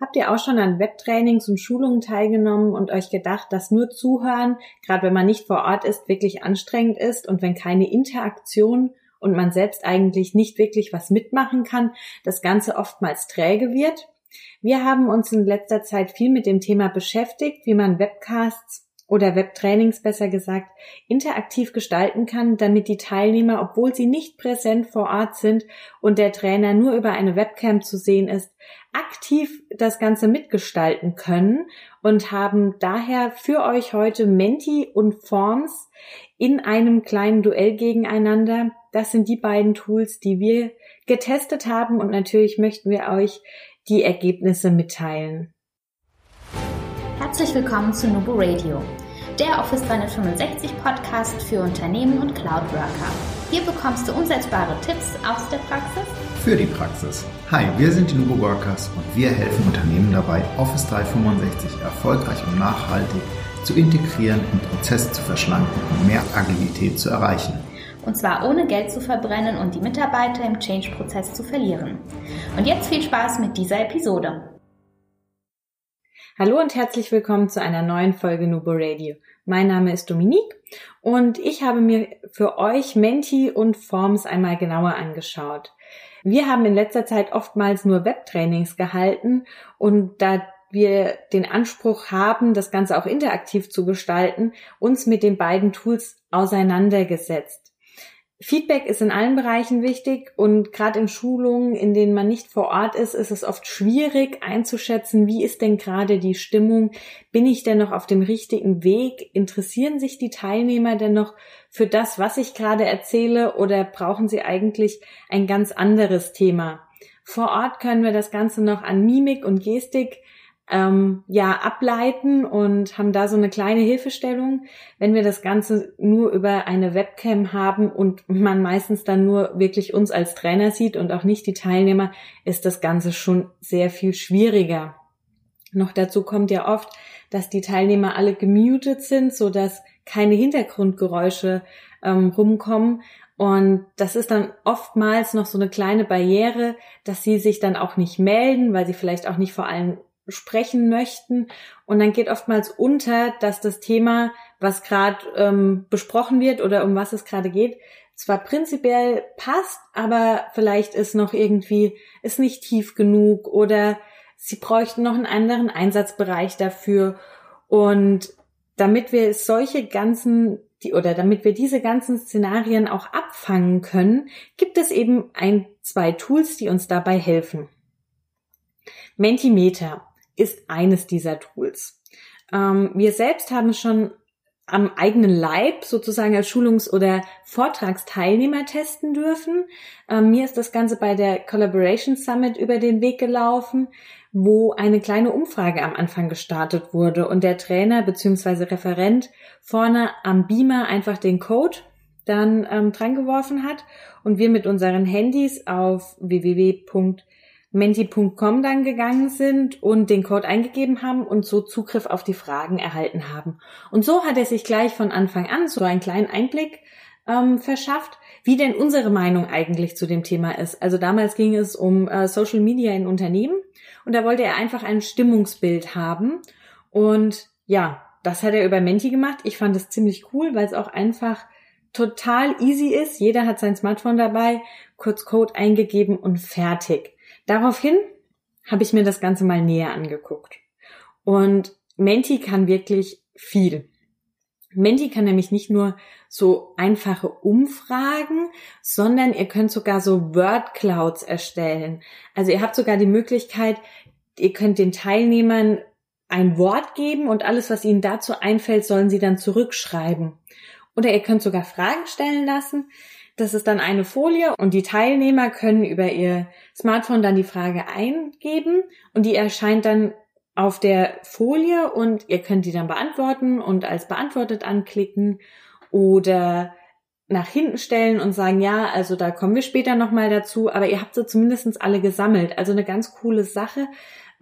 Habt ihr auch schon an Webtrainings und Schulungen teilgenommen und euch gedacht, dass nur Zuhören, gerade wenn man nicht vor Ort ist, wirklich anstrengend ist und wenn keine Interaktion und man selbst eigentlich nicht wirklich was mitmachen kann, das Ganze oftmals träge wird? Wir haben uns in letzter Zeit viel mit dem Thema beschäftigt, wie man Webcasts oder Webtrainings besser gesagt interaktiv gestalten kann, damit die Teilnehmer, obwohl sie nicht präsent vor Ort sind und der Trainer nur über eine Webcam zu sehen ist, aktiv das Ganze mitgestalten können und haben daher für euch heute Menti und Forms in einem kleinen Duell gegeneinander. Das sind die beiden Tools, die wir getestet haben und natürlich möchten wir euch die Ergebnisse mitteilen. Herzlich willkommen zu Nubo Radio, der Office 365 Podcast für Unternehmen und Cloud Worker. Hier bekommst du umsetzbare Tipps aus der Praxis für die Praxis. Hi, wir sind die Nubo Workers und wir helfen Unternehmen dabei, Office 365 erfolgreich und nachhaltig zu integrieren und Prozesse zu verschlanken und mehr Agilität zu erreichen. Und zwar ohne Geld zu verbrennen und die Mitarbeiter im Change-Prozess zu verlieren. Und jetzt viel Spaß mit dieser Episode. Hallo und herzlich willkommen zu einer neuen Folge Nubo Radio. Mein Name ist Dominique und ich habe mir für euch Menti und Forms einmal genauer angeschaut. Wir haben in letzter Zeit oftmals nur Webtrainings gehalten und da wir den Anspruch haben, das Ganze auch interaktiv zu gestalten, uns mit den beiden Tools auseinandergesetzt. Feedback ist in allen Bereichen wichtig und gerade in Schulungen, in denen man nicht vor Ort ist, ist es oft schwierig einzuschätzen, wie ist denn gerade die Stimmung, bin ich denn noch auf dem richtigen Weg, interessieren sich die Teilnehmer denn noch für das, was ich gerade erzähle oder brauchen sie eigentlich ein ganz anderes Thema. Vor Ort können wir das Ganze noch an Mimik und Gestik ähm, ja ableiten und haben da so eine kleine Hilfestellung. Wenn wir das Ganze nur über eine Webcam haben und man meistens dann nur wirklich uns als Trainer sieht und auch nicht die Teilnehmer, ist das Ganze schon sehr viel schwieriger. Noch dazu kommt ja oft, dass die Teilnehmer alle gemutet sind, so dass keine Hintergrundgeräusche ähm, rumkommen. Und das ist dann oftmals noch so eine kleine Barriere, dass sie sich dann auch nicht melden, weil sie vielleicht auch nicht vor allen sprechen möchten. Und dann geht oftmals unter, dass das Thema, was gerade ähm, besprochen wird oder um was es gerade geht, zwar prinzipiell passt, aber vielleicht ist noch irgendwie, ist nicht tief genug oder sie bräuchten noch einen anderen Einsatzbereich dafür. Und damit wir solche ganzen, die, oder damit wir diese ganzen Szenarien auch abfangen können, gibt es eben ein, zwei Tools, die uns dabei helfen. Mentimeter ist eines dieser Tools. Ähm, wir selbst haben schon am eigenen Leib sozusagen als Schulungs- oder Vortragsteilnehmer testen dürfen. Ähm, mir ist das Ganze bei der Collaboration Summit über den Weg gelaufen, wo eine kleine Umfrage am Anfang gestartet wurde und der Trainer bzw. Referent vorne am Beamer einfach den Code dann ähm, dran geworfen hat und wir mit unseren Handys auf www menti.com dann gegangen sind und den Code eingegeben haben und so Zugriff auf die Fragen erhalten haben. Und so hat er sich gleich von Anfang an so einen kleinen Einblick ähm, verschafft, wie denn unsere Meinung eigentlich zu dem Thema ist. Also damals ging es um äh, Social Media in Unternehmen und da wollte er einfach ein Stimmungsbild haben. Und ja, das hat er über Menti gemacht. Ich fand es ziemlich cool, weil es auch einfach total easy ist. Jeder hat sein Smartphone dabei, kurz Code eingegeben und fertig. Daraufhin habe ich mir das Ganze mal näher angeguckt. Und Menti kann wirklich viel. Menti kann nämlich nicht nur so einfache Umfragen, sondern ihr könnt sogar so Word Clouds erstellen. Also ihr habt sogar die Möglichkeit, ihr könnt den Teilnehmern ein Wort geben und alles, was ihnen dazu einfällt, sollen sie dann zurückschreiben. Oder ihr könnt sogar Fragen stellen lassen. Das ist dann eine Folie und die Teilnehmer können über ihr Smartphone dann die Frage eingeben und die erscheint dann auf der Folie und ihr könnt die dann beantworten und als beantwortet anklicken oder nach hinten stellen und sagen, ja, also da kommen wir später nochmal dazu, aber ihr habt sie zumindest alle gesammelt. Also eine ganz coole Sache.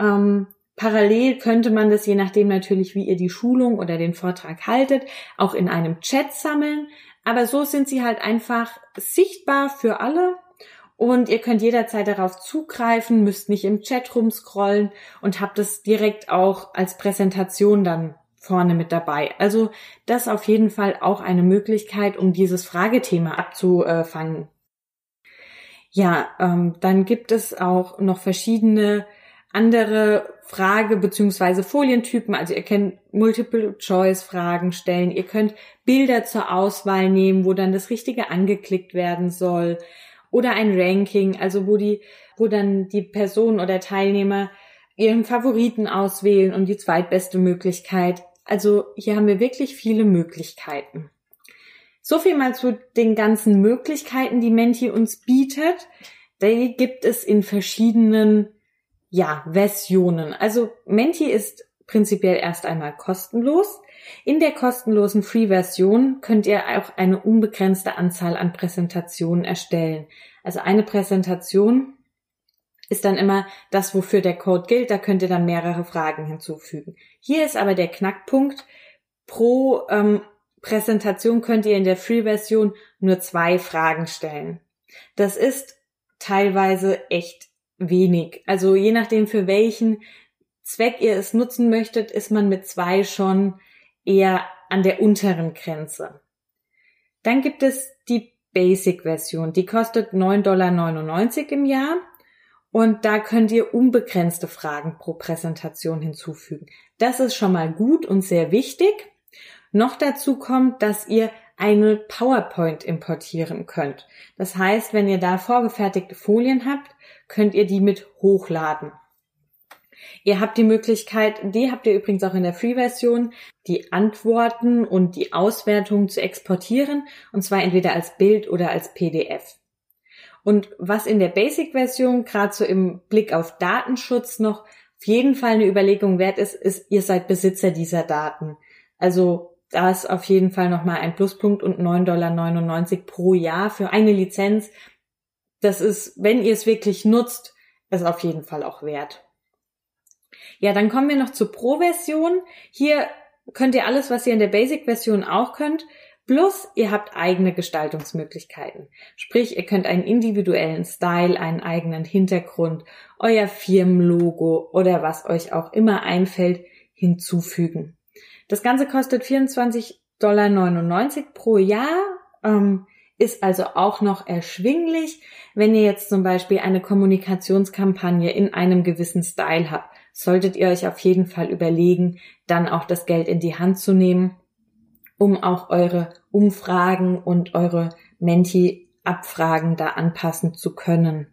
Ähm, parallel könnte man das, je nachdem natürlich, wie ihr die Schulung oder den Vortrag haltet, auch in einem Chat sammeln. Aber so sind sie halt einfach sichtbar für alle und ihr könnt jederzeit darauf zugreifen, müsst nicht im Chat rumscrollen und habt es direkt auch als Präsentation dann vorne mit dabei. Also das auf jeden Fall auch eine Möglichkeit, um dieses Fragethema abzufangen. Ja, ähm, dann gibt es auch noch verschiedene andere Frage- bzw. Folientypen. Also ihr könnt Multiple-Choice-Fragen stellen. Ihr könnt Bilder zur Auswahl nehmen, wo dann das Richtige angeklickt werden soll. Oder ein Ranking, also wo die, wo dann die Person oder Teilnehmer ihren Favoriten auswählen und die zweitbeste Möglichkeit. Also hier haben wir wirklich viele Möglichkeiten. So viel mal zu den ganzen Möglichkeiten, die Menti uns bietet. Die gibt es in verschiedenen ja, Versionen. Also Menti ist prinzipiell erst einmal kostenlos. In der kostenlosen Free-Version könnt ihr auch eine unbegrenzte Anzahl an Präsentationen erstellen. Also eine Präsentation ist dann immer das, wofür der Code gilt. Da könnt ihr dann mehrere Fragen hinzufügen. Hier ist aber der Knackpunkt. Pro ähm, Präsentation könnt ihr in der Free-Version nur zwei Fragen stellen. Das ist teilweise echt wenig. Also je nachdem, für welchen Zweck ihr es nutzen möchtet, ist man mit zwei schon eher an der unteren Grenze. Dann gibt es die Basic-Version. Die kostet 9,99 Dollar im Jahr. Und da könnt ihr unbegrenzte Fragen pro Präsentation hinzufügen. Das ist schon mal gut und sehr wichtig. Noch dazu kommt, dass ihr eine PowerPoint importieren könnt. Das heißt, wenn ihr da vorgefertigte Folien habt, könnt ihr die mit hochladen. Ihr habt die Möglichkeit, die habt ihr übrigens auch in der Free-Version, die Antworten und die Auswertung zu exportieren, und zwar entweder als Bild oder als PDF. Und was in der Basic-Version gerade so im Blick auf Datenschutz noch auf jeden Fall eine Überlegung wert ist, ist, ihr seid Besitzer dieser Daten. Also da ist auf jeden Fall nochmal ein Pluspunkt und 9,99 Dollar pro Jahr für eine Lizenz das ist, wenn ihr es wirklich nutzt, ist auf jeden Fall auch wert. Ja, dann kommen wir noch zur Pro-Version. Hier könnt ihr alles, was ihr in der Basic-Version auch könnt, plus ihr habt eigene Gestaltungsmöglichkeiten. Sprich, ihr könnt einen individuellen Style, einen eigenen Hintergrund, euer Firmenlogo oder was euch auch immer einfällt, hinzufügen. Das Ganze kostet 24,99 Dollar pro Jahr. Ähm, ist also auch noch erschwinglich, wenn ihr jetzt zum Beispiel eine Kommunikationskampagne in einem gewissen Style habt. Solltet ihr euch auf jeden Fall überlegen, dann auch das Geld in die Hand zu nehmen, um auch eure Umfragen und eure Menti-Abfragen da anpassen zu können.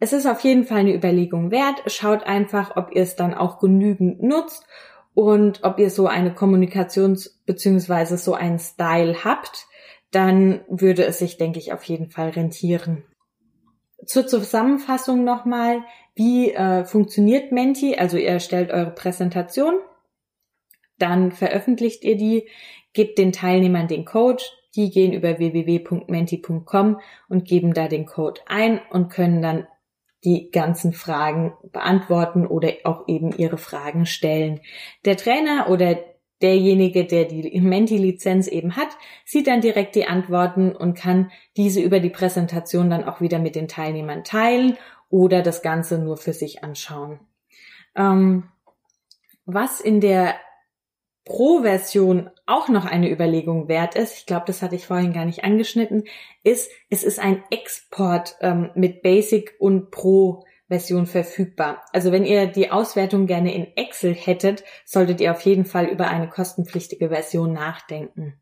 Es ist auf jeden Fall eine Überlegung wert. Schaut einfach, ob ihr es dann auch genügend nutzt und ob ihr so eine Kommunikations- bzw. so einen Style habt dann würde es sich, denke ich, auf jeden Fall rentieren. Zur Zusammenfassung nochmal, wie äh, funktioniert Menti? Also ihr erstellt eure Präsentation, dann veröffentlicht ihr die, gebt den Teilnehmern den Code, die gehen über www.menti.com und geben da den Code ein und können dann die ganzen Fragen beantworten oder auch eben ihre Fragen stellen. Der Trainer oder derjenige, der die Menti-Lizenz eben hat, sieht dann direkt die Antworten und kann diese über die Präsentation dann auch wieder mit den Teilnehmern teilen oder das Ganze nur für sich anschauen. Ähm, was in der Pro-Version auch noch eine Überlegung wert ist, ich glaube, das hatte ich vorhin gar nicht angeschnitten, ist, es ist ein Export ähm, mit Basic und Pro Version verfügbar. Also wenn ihr die Auswertung gerne in Excel hättet, solltet ihr auf jeden Fall über eine kostenpflichtige Version nachdenken.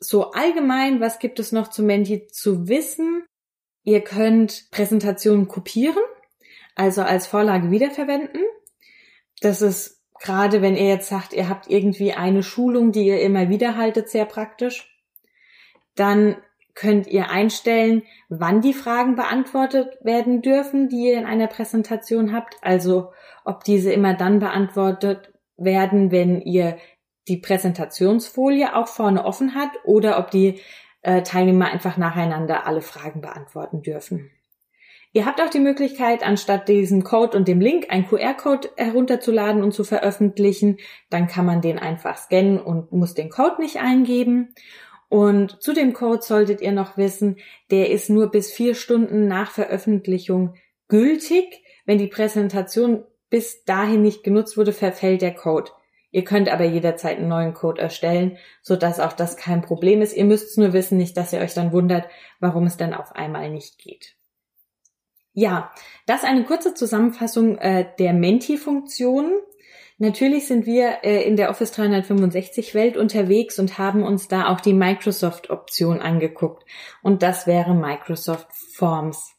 So allgemein, was gibt es noch zu Menti zu wissen? Ihr könnt Präsentationen kopieren, also als Vorlage wiederverwenden. Das ist gerade, wenn ihr jetzt sagt, ihr habt irgendwie eine Schulung, die ihr immer wieder haltet, sehr praktisch. Dann könnt ihr einstellen, wann die Fragen beantwortet werden dürfen, die ihr in einer Präsentation habt. Also ob diese immer dann beantwortet werden, wenn ihr die Präsentationsfolie auch vorne offen hat oder ob die äh, Teilnehmer einfach nacheinander alle Fragen beantworten dürfen. Ihr habt auch die Möglichkeit, anstatt diesem Code und dem Link einen QR-Code herunterzuladen und zu veröffentlichen. Dann kann man den einfach scannen und muss den Code nicht eingeben. Und zu dem Code solltet ihr noch wissen, der ist nur bis vier Stunden nach Veröffentlichung gültig. Wenn die Präsentation bis dahin nicht genutzt wurde, verfällt der Code. Ihr könnt aber jederzeit einen neuen Code erstellen, so dass auch das kein Problem ist. Ihr müsst nur wissen, nicht, dass ihr euch dann wundert, warum es dann auf einmal nicht geht. Ja, das eine kurze Zusammenfassung äh, der Menti-Funktionen. Natürlich sind wir äh, in der Office 365 Welt unterwegs und haben uns da auch die Microsoft Option angeguckt. Und das wäre Microsoft Forms.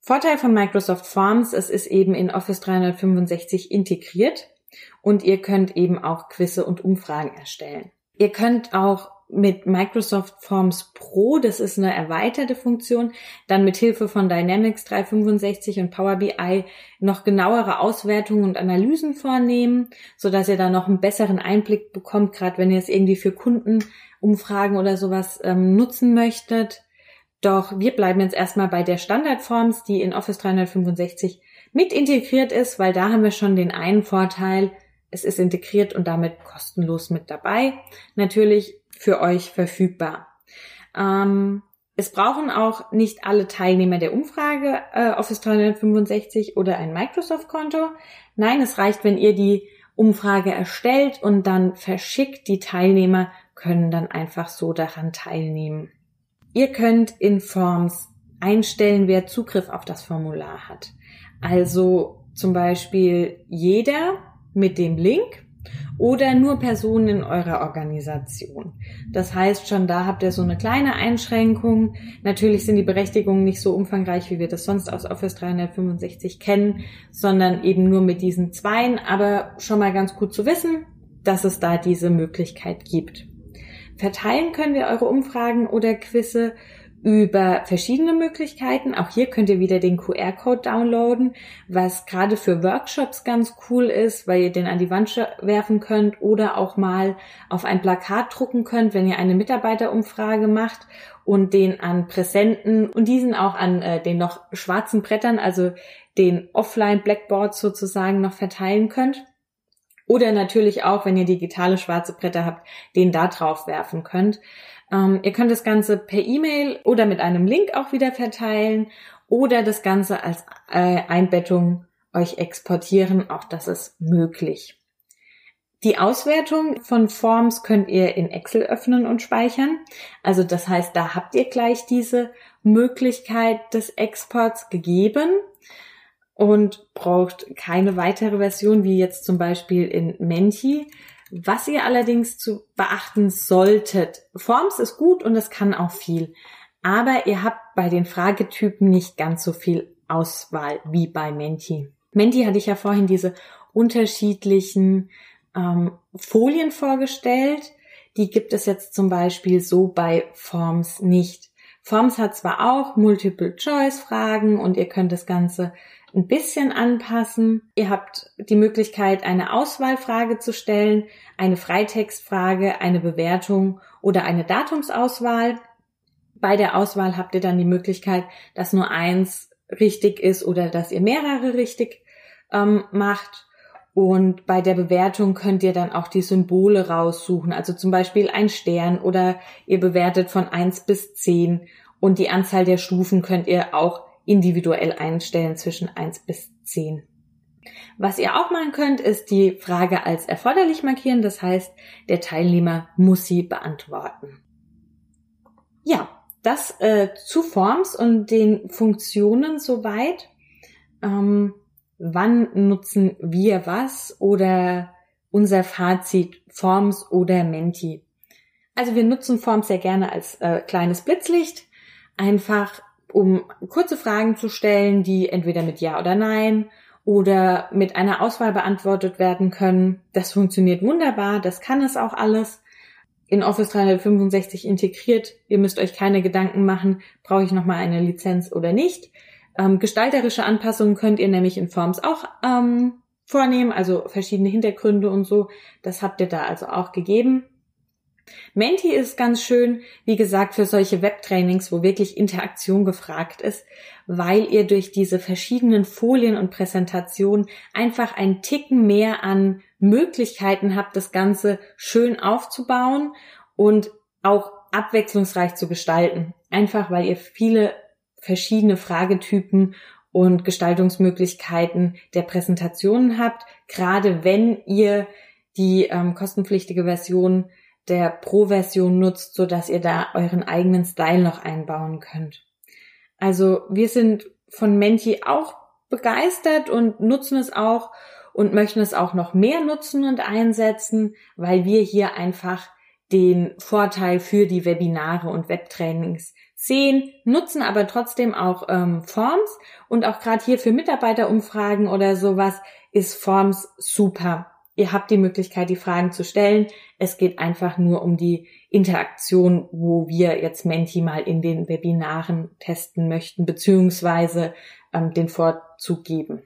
Vorteil von Microsoft Forms, es ist eben in Office 365 integriert und ihr könnt eben auch Quizze und Umfragen erstellen. Ihr könnt auch mit Microsoft Forms Pro, das ist eine erweiterte Funktion, dann mit Hilfe von Dynamics 365 und Power BI noch genauere Auswertungen und Analysen vornehmen, so dass ihr da noch einen besseren Einblick bekommt, gerade wenn ihr es irgendwie für Kundenumfragen oder sowas ähm, nutzen möchtet. Doch wir bleiben jetzt erstmal bei der Standardforms, die in Office 365 mit integriert ist, weil da haben wir schon den einen Vorteil, es ist integriert und damit kostenlos mit dabei. Natürlich für euch verfügbar. Ähm, es brauchen auch nicht alle Teilnehmer der Umfrage äh, Office 365 oder ein Microsoft-Konto. Nein, es reicht, wenn ihr die Umfrage erstellt und dann verschickt. Die Teilnehmer können dann einfach so daran teilnehmen. Ihr könnt in Forms einstellen, wer Zugriff auf das Formular hat. Also zum Beispiel jeder mit dem Link oder nur Personen in eurer Organisation. Das heißt, schon da habt ihr so eine kleine Einschränkung. Natürlich sind die Berechtigungen nicht so umfangreich, wie wir das sonst aus Office 365 kennen, sondern eben nur mit diesen Zweien, aber schon mal ganz gut zu wissen, dass es da diese Möglichkeit gibt. Verteilen können wir eure Umfragen oder Quizze über verschiedene Möglichkeiten. Auch hier könnt ihr wieder den QR-Code downloaden, was gerade für Workshops ganz cool ist, weil ihr den an die Wand werfen könnt oder auch mal auf ein Plakat drucken könnt, wenn ihr eine Mitarbeiterumfrage macht und den an Präsenten und diesen auch an äh, den noch schwarzen Brettern, also den Offline Blackboards sozusagen noch verteilen könnt. Oder natürlich auch, wenn ihr digitale schwarze Bretter habt, den da drauf werfen könnt. Ähm, ihr könnt das Ganze per E-Mail oder mit einem Link auch wieder verteilen oder das Ganze als äh, Einbettung euch exportieren. Auch das ist möglich. Die Auswertung von Forms könnt ihr in Excel öffnen und speichern. Also das heißt, da habt ihr gleich diese Möglichkeit des Exports gegeben und braucht keine weitere Version wie jetzt zum Beispiel in Menti. Was ihr allerdings zu beachten solltet, Forms ist gut und es kann auch viel, aber ihr habt bei den Fragetypen nicht ganz so viel Auswahl wie bei Menti. Menti hatte ich ja vorhin diese unterschiedlichen ähm, Folien vorgestellt. Die gibt es jetzt zum Beispiel so bei Forms nicht. Forms hat zwar auch Multiple-Choice-Fragen und ihr könnt das Ganze ein bisschen anpassen. Ihr habt die Möglichkeit, eine Auswahlfrage zu stellen, eine Freitextfrage, eine Bewertung oder eine Datumsauswahl. Bei der Auswahl habt ihr dann die Möglichkeit, dass nur eins richtig ist oder dass ihr mehrere richtig ähm, macht. Und bei der Bewertung könnt ihr dann auch die Symbole raussuchen. Also zum Beispiel ein Stern oder ihr bewertet von eins bis zehn und die Anzahl der Stufen könnt ihr auch individuell einstellen zwischen eins bis zehn. Was ihr auch machen könnt, ist die Frage als erforderlich markieren. Das heißt, der Teilnehmer muss sie beantworten. Ja, das äh, zu Forms und den Funktionen soweit. Ähm, wann nutzen wir was oder unser Fazit Forms oder Menti? Also wir nutzen Forms sehr gerne als äh, kleines Blitzlicht, einfach um kurze Fragen zu stellen, die entweder mit Ja oder Nein oder mit einer Auswahl beantwortet werden können. Das funktioniert wunderbar, das kann es auch alles. In Office 365 integriert. Ihr müsst euch keine Gedanken machen, brauche ich nochmal eine Lizenz oder nicht. Ähm, gestalterische Anpassungen könnt ihr nämlich in Forms auch ähm, vornehmen, also verschiedene Hintergründe und so. Das habt ihr da also auch gegeben. Menti ist ganz schön, wie gesagt, für solche Webtrainings, wo wirklich Interaktion gefragt ist, weil ihr durch diese verschiedenen Folien und Präsentationen einfach einen Ticken mehr an Möglichkeiten habt, das Ganze schön aufzubauen und auch abwechslungsreich zu gestalten. Einfach weil ihr viele verschiedene Fragetypen und Gestaltungsmöglichkeiten der Präsentationen habt, gerade wenn ihr die ähm, kostenpflichtige Version der Pro-Version nutzt, so dass ihr da euren eigenen Style noch einbauen könnt. Also wir sind von Menti auch begeistert und nutzen es auch und möchten es auch noch mehr nutzen und einsetzen, weil wir hier einfach den Vorteil für die Webinare und Webtrainings sehen, nutzen aber trotzdem auch ähm, Forms und auch gerade hier für Mitarbeiterumfragen oder sowas ist Forms super. Ihr habt die Möglichkeit, die Fragen zu stellen. Es geht einfach nur um die Interaktion, wo wir jetzt Menti mal in den Webinaren testen möchten, beziehungsweise ähm, den Vorzug geben.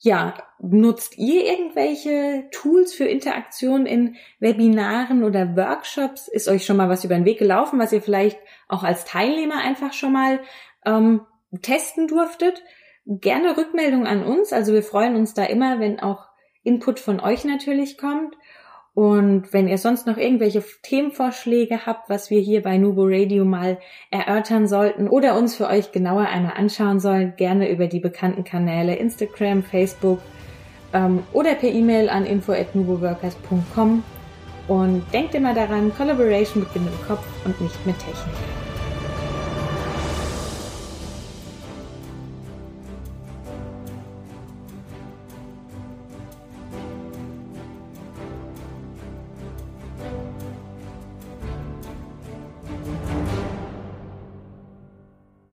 Ja, nutzt ihr irgendwelche Tools für Interaktion in Webinaren oder Workshops? Ist euch schon mal was über den Weg gelaufen, was ihr vielleicht auch als Teilnehmer einfach schon mal ähm, testen durftet? Gerne Rückmeldung an uns. Also wir freuen uns da immer, wenn auch Input von euch natürlich kommt. Und wenn ihr sonst noch irgendwelche Themenvorschläge habt, was wir hier bei Nubo Radio mal erörtern sollten oder uns für euch genauer einmal anschauen sollen, gerne über die bekannten Kanäle Instagram, Facebook ähm, oder per E-Mail an info@nuboworkers.com. Und denkt immer daran, Collaboration beginnt im Kopf und nicht mit Technik.